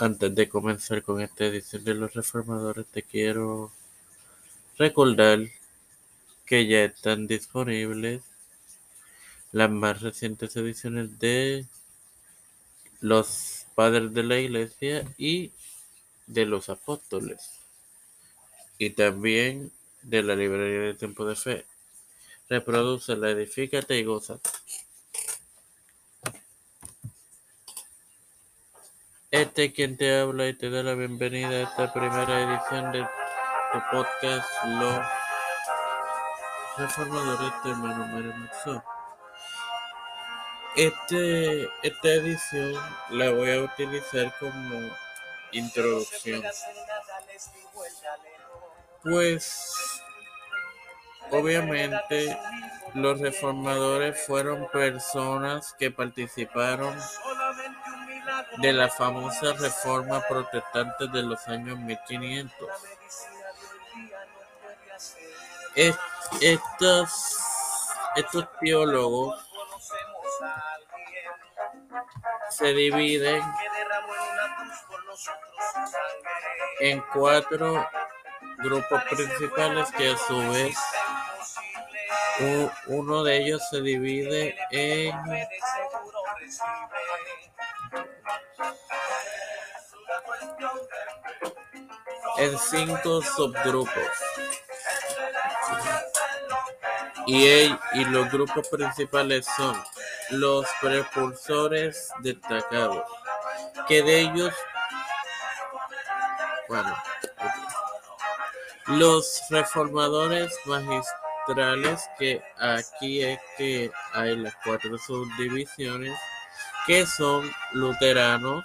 Antes de comenzar con esta edición de Los Reformadores, te quiero recordar que ya están disponibles las más recientes ediciones de Los Padres de la Iglesia y de los Apóstoles, y también de la Librería de Tiempo de Fe. Reproduce la edifícate y goza. Este es quien te habla y te da la bienvenida a esta primera edición de tu podcast Los Reformadores de Manuel Mario Este, esta edición la voy a utilizar como introducción. Pues obviamente los reformadores fueron personas que participaron de la famosa reforma protestante de los años 1500. Estos, estos teólogos se dividen en cuatro grupos principales que a su vez uno de ellos se divide en en cinco subgrupos. Y, y los grupos principales son los propulsores destacados, que de ellos, bueno, los reformadores magistrales, que aquí es que hay las cuatro subdivisiones, que son luteranos,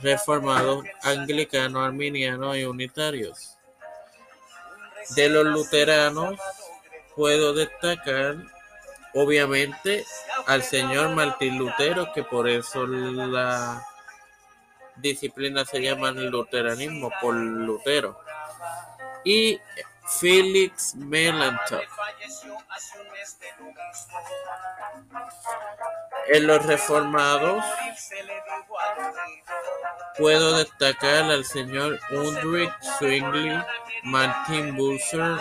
reformados, anglicanos, arminianos y unitarios. De los luteranos puedo destacar obviamente al señor Martín Lutero, que por eso la disciplina se llama el luteranismo, por Lutero. Y Felix Melanchthon. En los reformados puedo destacar al señor Ulrich Zwingli, Martin Bucer,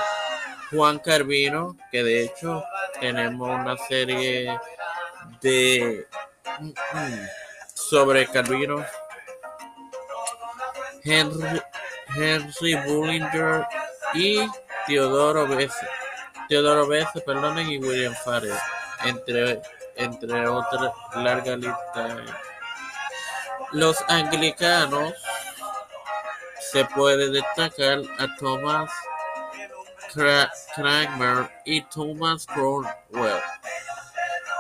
Juan Carvino, que de hecho tenemos una serie de sobre Carvino, Henry, Bullinger y Teodoro Besse, Teodoro Besse, perdonen, y William Farrell, entre, entre otras larga lista. Los anglicanos se puede destacar a Thomas Cranmer y Thomas Cromwell.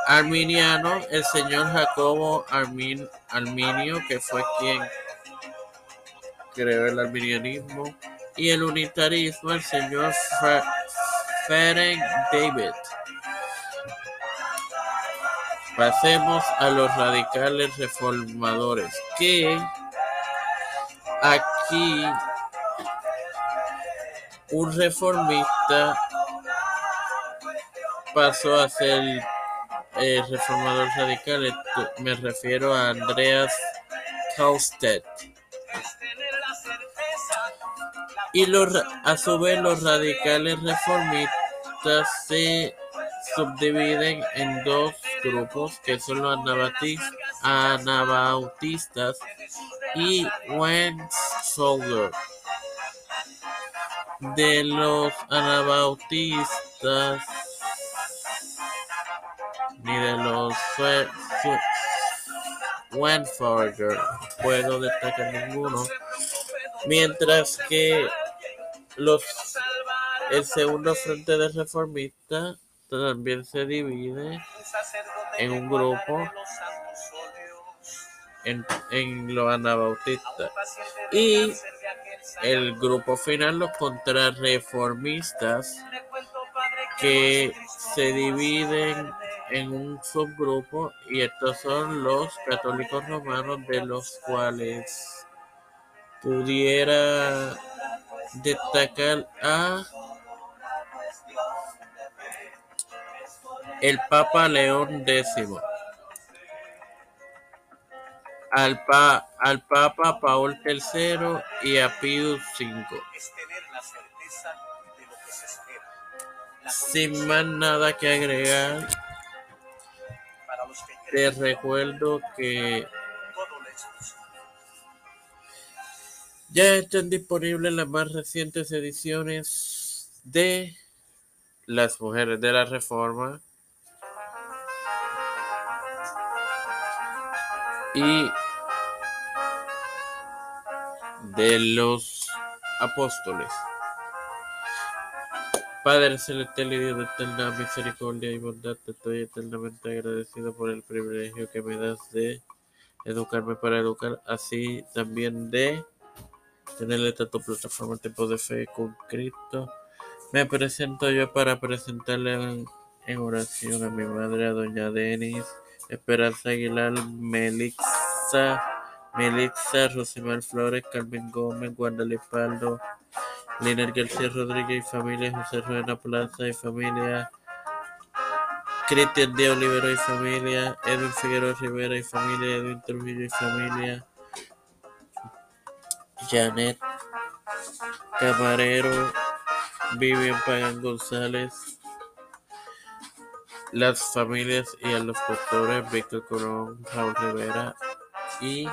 Arminiano, el señor Jacobo Arminio, que fue quien creó el arminianismo y el unitarismo el señor Ferenc David. Pasemos a los radicales reformadores, que aquí un reformista pasó a ser reformador radical. Me refiero a Andreas Kaustet. Y los, a su vez los radicales reformistas se subdividen en dos grupos que son los anabautistas y Soldier. De los anabautistas ni de los Wenforger puedo destacar ninguno, mientras que los, el segundo frente de reformista también se divide en un grupo en, en los anabautistas y el grupo final los contrarreformistas que se dividen en un subgrupo y estos son los católicos romanos de los cuales pudiera destacar a el Papa León X. al, pa, al Papa Paul III y a Pius V. Sin más nada que agregar, te recuerdo que ya están disponibles las más recientes ediciones de Las Mujeres de la Reforma y de los apóstoles. Padre celestial y de eterna misericordia y bondad, te estoy eternamente agradecido por el privilegio que me das de educarme para educar, así también de tener esta tu plataforma Tiempo de Fe con Cristo. Me presento yo para presentarle en, en oración a mi madre, a doña Denis, Esperanza Aguilar, Melixa, Melixa, Rosimar Flores, Carmen Gómez, Guadalupe Paldo, Liner García Rodríguez y familia, José Ruena Plaza y familia, Cristian Díaz Olivero y familia, Edwin Figueroa Rivera y familia, Edwin Trujillo y familia, Janet Camarero, Vivian Pagan González, las familias y a los pastores Víctor Corón, Raúl Rivera y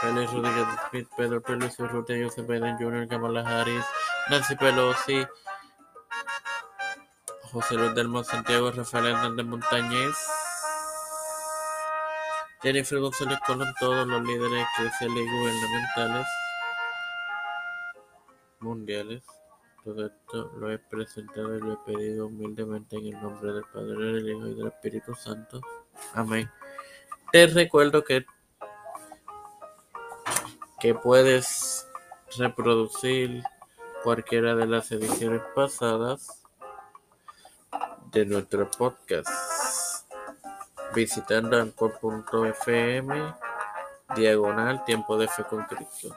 Félix Rodríguez Smith, Pedro Pérez Urrutia, Joseph Biden Jr., Kamala Harris, Nancy Pelosi, José Luis del Santiago, Rafael Hernández Montañez, Jennifer González Colón, todos los líderes eclesiales y gubernamentales mundiales. Todo esto lo he presentado y lo he pedido humildemente en el nombre del Padre, del Hijo y del Espíritu Santo. Amén. Te recuerdo que que puedes reproducir cualquiera de las ediciones pasadas de nuestro podcast visitando anchor.fm diagonal tiempo de fe con Cristo.